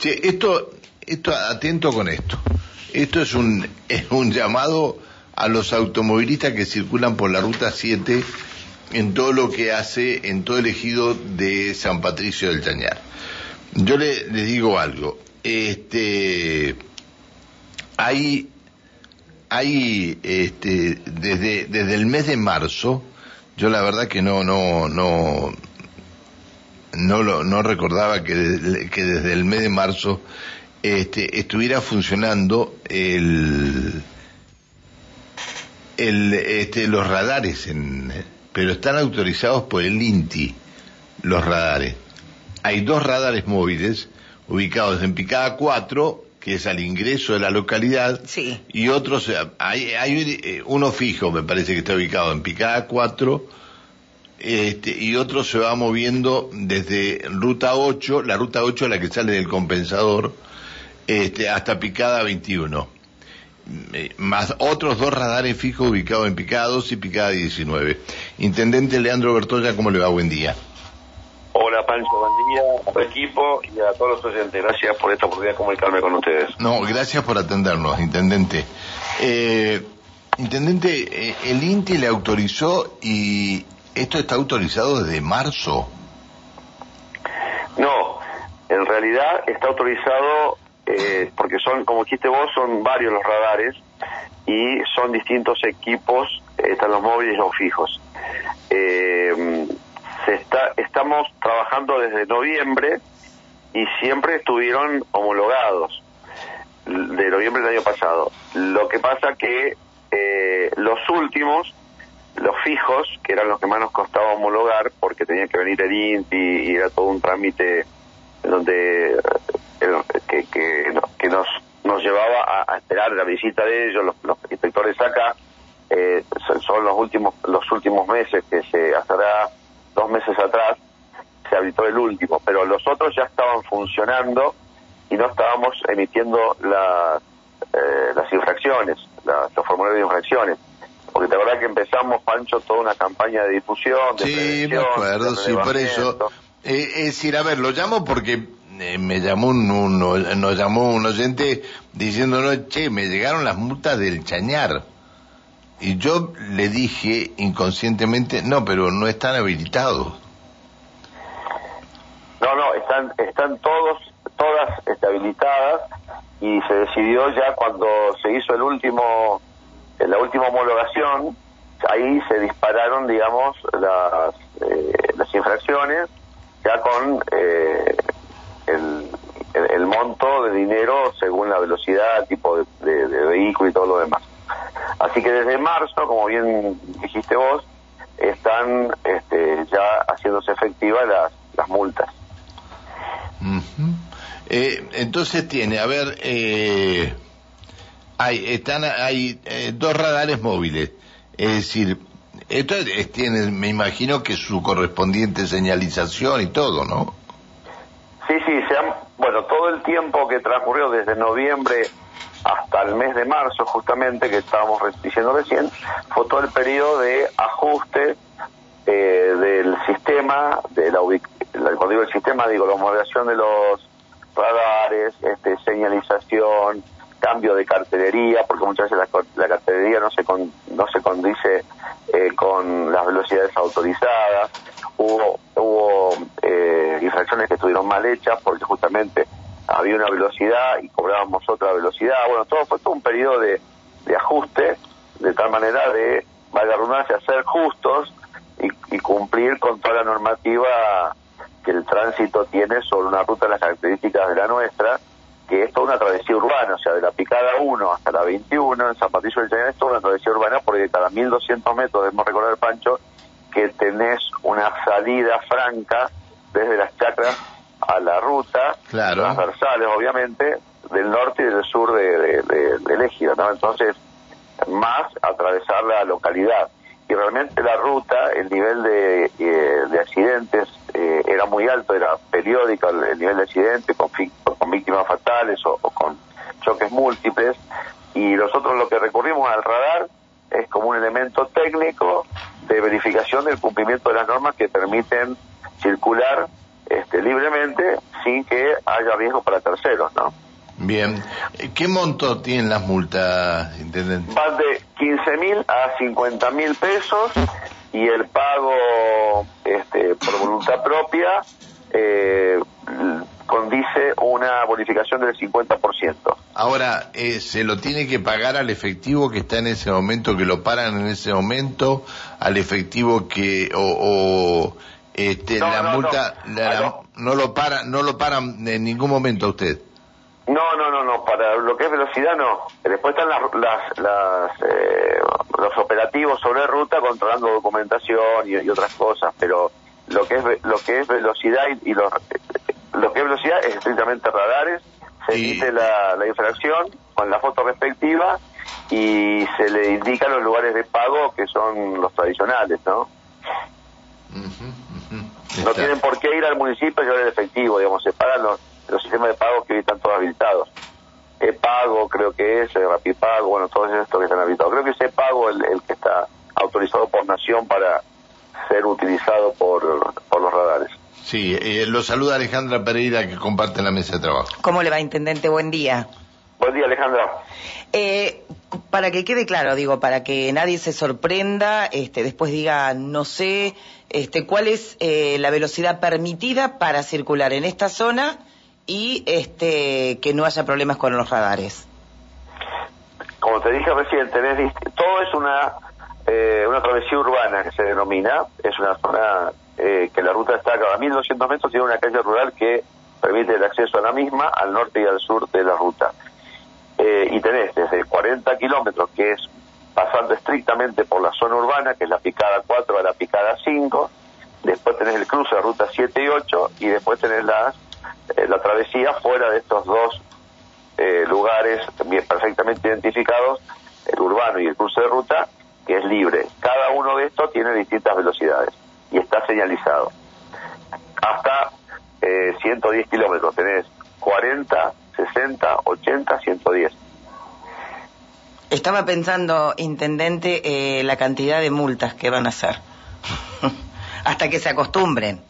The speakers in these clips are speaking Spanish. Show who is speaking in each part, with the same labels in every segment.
Speaker 1: Che, esto, esto, atento con esto. Esto es un, es un llamado a los automovilistas que circulan por la ruta 7 en todo lo que hace, en todo el ejido de San Patricio del Chañar. Yo le, les digo algo. Este, hay, hay, este, desde, desde el mes de marzo, yo la verdad que no, no, no, no, lo, no recordaba que, que desde el mes de marzo este, estuviera funcionando el, el, este, los radares, en, pero están autorizados por el INTI, los radares. Hay dos radares móviles ubicados en Picada 4, que es al ingreso de la localidad,
Speaker 2: Sí.
Speaker 1: y otros, hay, hay eh, uno fijo, me parece que está ubicado en Picada 4, este, y otro se va moviendo desde ruta 8, la ruta 8 es la que sale del compensador, este, hasta Picada 21. Eh, Más otros dos radares fijos ubicados en Picada 2 y Picada 19. Intendente Leandro Bertoya, ¿cómo le va? Buen día.
Speaker 3: Hola Pancho, buen día a tu equipo y a todos los oyentes. Gracias por esta oportunidad de comunicarme con ustedes.
Speaker 1: No, gracias por atendernos, Intendente. Eh, intendente, eh, el INTI le autorizó y esto está autorizado desde marzo.
Speaker 3: No, en realidad está autorizado eh, porque son, como dijiste vos, son varios los radares y son distintos equipos, eh, están los móviles y los fijos. Eh, se está, estamos trabajando desde noviembre y siempre estuvieron homologados de noviembre del año pasado. Lo que pasa que eh, los últimos, los fijos, que eran los que más nos costaba homologar, porque tenía que venir el INTI y era todo un trámite donde eh, que, que, no- que nos nos llevaba a, esperar la visita de ellos, los, inspectores acá, eh, son, los últimos los últimos meses que se hasta dos meses atrás se habilitó el último, pero los otros ya estaban funcionando y no estábamos emitiendo las eh, las infracciones, las- los formularios de infracciones. Porque de verdad que empezamos, Pancho, toda una campaña de difusión, de
Speaker 1: Sí, me acuerdo, sí, por eso. Eh, es decir, a ver, lo llamo porque eh, me llamó un, un- nos llamó un oyente diciéndonos, che, me llegaron las multas del chañar. Y yo le dije inconscientemente, no, pero no están habilitados.
Speaker 3: No, no, están, están todos, todas este, habilitadas y se decidió ya cuando se hizo el último, eh, la última homologación, ahí se dispararon, digamos, las, eh, las infracciones ya con eh, el, el- monto de dinero según la velocidad, tipo de, de- vehículo y todo lo demás. Así que desde marzo, como bien dijiste vos, están este, ya haciéndose efectivas las, las multas.
Speaker 1: Eh, entonces tiene, a ver, eh, hay, están, hay eh, dos radares móviles. Es decir, esto es- tiene, me imagino que su correspondiente señalización y todo, ¿no?
Speaker 3: Sí, sí, se han- bueno, todo el tiempo que transcurrió desde noviembre hasta el mes de marzo, justamente, que estábamos diciendo recién, fue todo el periodo de ajuste eh, del sistema, de la- cuando digo el sistema, digo la homologación de los radares, este, señalización, cambio de cartelería, porque muchas veces la, la cartelería no se con- no se condice eh, con las velocidades autorizadas. Hubo, hubo eh, infracciones que estuvieron mal hechas porque justamente había una velocidad y cobrábamos otra velocidad. Bueno, todo fue todo un periodo de, de ajuste, de tal manera de, valga redundancia, ser justos y, y cumplir con toda la normativa que el tránsito tiene sobre una ruta de las características de la nuestra, que es toda una travesía urbana, o sea, de la picada 1 hasta la 21 en San Patricio del Chañar es toda una travesía urbana porque cada 1200 metros, debemos recordar, Pancho, que tenés una salida franca desde las chacras a la ruta,
Speaker 1: Claro.
Speaker 3: transversales obviamente, del norte y del sur de, de- de- del ejido, ¿no? Entonces, más atravesar la localidad. Y realmente la ruta, el nivel de, eh, de accidentes eh, era muy alto, era periódico el, el nivel de accidentes con, con víctimas fatales o, o con choques múltiples. Y nosotros lo que recurrimos al radar es como un elemento técnico de verificación del cumplimiento de las normas que permiten circular este, libremente sin que haya riesgo para terceros, ¿no?
Speaker 1: Bien. ¿Qué monto tienen las multas, intendente?
Speaker 3: Van de 15 mil a 50 mil pesos y el pago este, por voluntad propia eh, condice una bonificación del 50%.
Speaker 1: Ahora, eh, ¿se lo tiene que pagar al efectivo que está en ese momento, que lo paran en ese momento, al efectivo que, o, este, la multa, no. lo para, no lo paran en ningún momento a usted?
Speaker 3: No, no, no, no, para lo que es velocidad no. Después están las, las, eh, los operativos sobre ruta controlando documentación y, otras cosas, pero lo que es lo que es velocidad y, los, lo que es velocidad es estrictamente radares, se emite la, la infracción con la foto respectiva y se le indican los lugares de pago que son los tradicionales, ¿no? No tienen por qué ir al municipio y llevar el efectivo, digamos, se pagan los los sistemas de pago que hoy están todos habilitados. E-Pago creo que es, Rapipago, bueno, todos estos que están habilitados. Creo que es E-Pago el, el que está autorizado por Nación para ser utilizado por, por los radares.
Speaker 1: Sí, eh, lo saluda Alejandra Pereira que comparte la mesa de trabajo.
Speaker 2: ¿Cómo le va, Intendente? Buen día.
Speaker 3: Buen día, Alejandra.
Speaker 2: Eh, para que quede claro, digo, para que nadie se sorprenda, este, después diga, no sé, este, cuál es eh, la velocidad permitida para circular en esta zona y este que no haya problemas con los radares.
Speaker 3: Como te dije recién, tenés todo es una eh, una travesía urbana que se denomina, es una zona eh, que la ruta está a cada 1200 metros, tiene una calle rural que permite el acceso a la misma al norte y al sur de la ruta. Eh, y tenés desde 40 kilómetros, que es pasando estrictamente por la zona urbana, que es la picada 4 a la picada 5, después tenés el cruce de ruta 7 y 8, y después tenés las eh, la travesía fuera de estos dos eh, lugares bien perfectamente identificados, el urbano y el cruce de ruta, que es libre. Cada uno de estos tiene distintas velocidades y está señalizado. Hasta 110 eh, kilómetros tenés 40, 60, 80, 110.
Speaker 2: Estaba pensando, intendente, la cantidad de multas que van a hacer. Hasta que se acostumbren.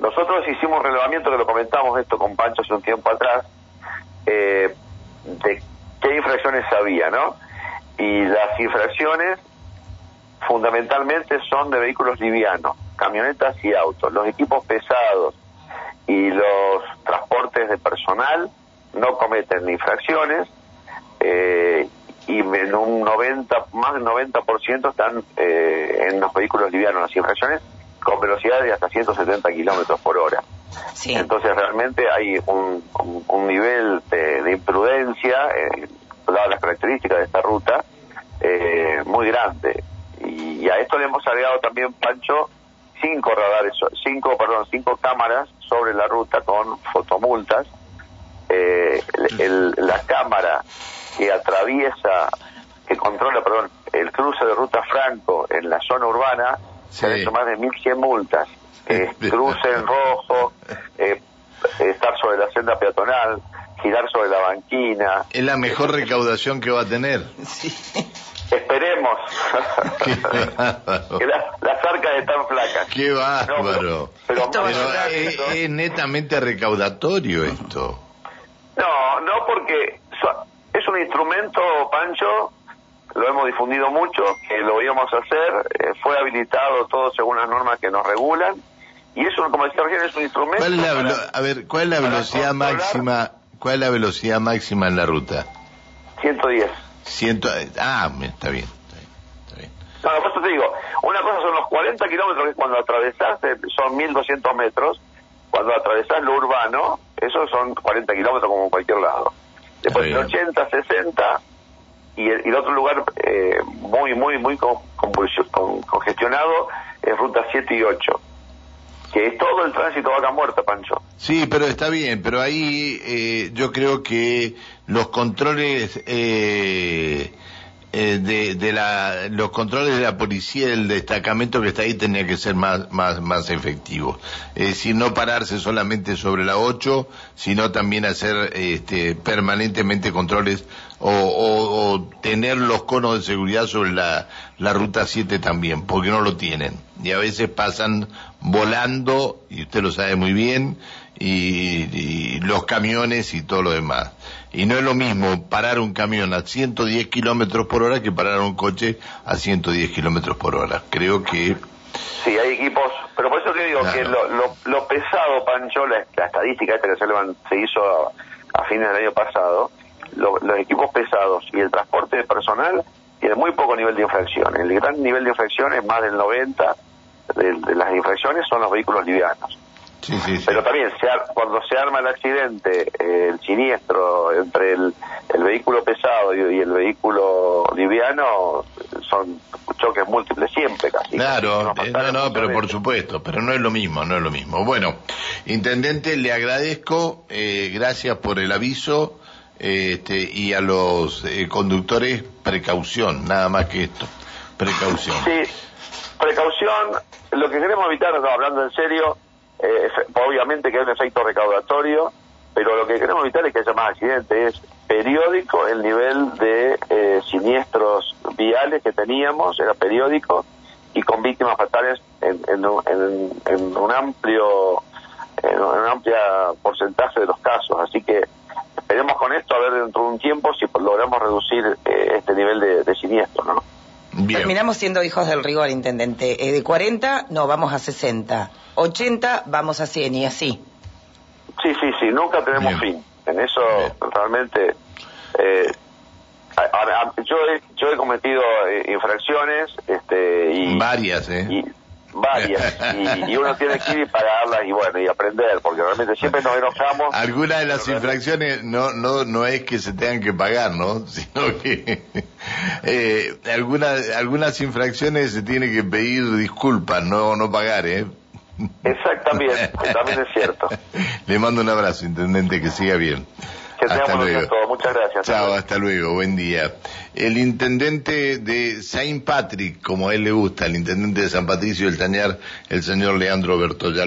Speaker 3: Nosotros hicimos relevamiento, que lo comentamos esto con Pancho hace un tiempo atrás, eh, de qué infracciones había, ¿no? Y las infracciones fundamentalmente son de vehículos livianos, camionetas y autos. Los equipos pesados y los transportes de personal no cometen infracciones eh, y en un 90, más del 90% están eh, en los vehículos livianos las infracciones con velocidades de hasta 170 kilómetros por hora. Entonces realmente hay un, un, nivel de, imprudencia, eh, dadas las características de esta ruta, eh, muy grande. Y, a esto le hemos agregado también, Pancho, cinco radares, cinco, perdón, cinco cámaras sobre la ruta con fotomultas. Eh, la cámara que atraviesa, que controla, perdón, el cruce de ruta Franco en la zona urbana, se han hecho más de 1.100 multas. Eh, cruce en rojo, eh, estar sobre la senda peatonal, girar sobre la banquina.
Speaker 1: Es la mejor recaudación que va a tener.
Speaker 3: Esperemos. que las arcas están flacas.
Speaker 1: Qué bárbaro. pero, es, netamente recaudatorio esto.
Speaker 3: No, no porque es un instrumento, Pancho, lo hemos difundido mucho, que lo íbamos a hacer, eh, fue habilitado todo según las normas que nos regulan, y eso, como decía recién, es un instrumento...
Speaker 1: ¿Cuál es la, a ver, ¿cuál es la velocidad máxima cuál es la velocidad máxima en la ruta?
Speaker 3: 110.
Speaker 1: Ciento, ah, está bien. Está bien,
Speaker 3: No, por eso te digo, una cosa son los 40 kilómetros que cuando atravesás eh, son 1200 metros, cuando atravesás lo urbano, esos son 40 kilómetros como en cualquier lado. Después de 80, 60, y el, otro lugar eh, muy, muy, muy congestionado es ruta 7 y 8 que es todo el tránsito vaca muerta, Pancho.
Speaker 1: Sí, pero está bien, pero ahí eh, yo creo que los controles eh, eh, de, de la, los controles de la policía del destacamento que está ahí tenía que ser más, más, más efectivos. Es decir, no pararse solamente sobre la 8, sino también hacer este, permanentemente controles o, o, tener los conos de seguridad sobre la, la ruta 7 también, porque no lo tienen. Y a veces pasan volando, y usted lo sabe muy bien, y, y, los camiones y todo lo demás. Y no es lo mismo parar un camión a 110 kilómetros por hora que parar un coche a 110 kilómetros por hora. Creo que
Speaker 3: Sí, hay equipos, pero por eso te digo que lo, lo, pesado, Pancho, la, estadística esta que se, se hizo a, fines del año pasado, los equipos pesados y el transporte personal tienen muy poco nivel de infracción. El gran nivel de infracción es más del 90 de, las infracciones son los vehículos livianos. Sí, sí, Pero también cuando se arma el accidente, el siniestro entre el, vehículo pesado y, el vehículo liviano, son choques múltiples siempre casi.
Speaker 1: Claro, eh, no, no, pero por supuesto, pero no es lo mismo, no es lo mismo. Bueno, Intendente, le agradezco, eh, gracias por el aviso este, y a los eh, conductores, precaución, nada más que esto, precaución.
Speaker 3: Sí, precaución, lo que queremos evitar, hablando en serio, obviamente que hay un efecto recaudatorio, pero lo que queremos evitar es que haya más accidentes, es periódico el nivel de eh, siniestros viales que teníamos, era periódico, y con víctimas fatales en, en, un amplio en un amplia porcentaje de los casos. Así que esperemos con esto a ver dentro de un tiempo si logramos reducir eh, este nivel de, de siniestro, ¿no?
Speaker 2: Terminamos siendo hijos del rigor, intendente. Eh, de 40, no, vamos a 60. 80, vamos a 100 y así.
Speaker 3: Sí, sí, sí, nunca tenemos fin. En eso realmente... Eh, yo, he, yo he cometido eh, infracciones este, y...
Speaker 1: Varias, ¿eh?
Speaker 3: Y, varias y, uno tiene que ir y pagarlas y bueno y aprender porque realmente siempre nos enojamos
Speaker 1: algunas de las infracciones no no no es que se tengan que pagar no sino que eh, algunas algunas infracciones se tiene que pedir disculpas no no pagar eh
Speaker 3: Exactamente, también es cierto.
Speaker 1: Le mando un abrazo, intendente, que siga bien.
Speaker 3: Que hasta luego. Muchas gracias.
Speaker 1: Chao, hasta luego, buen día. El intendente de Saint Patrick, como a él le gusta, el intendente de San Patricio del Tañar, el señor Leandro Bertoya.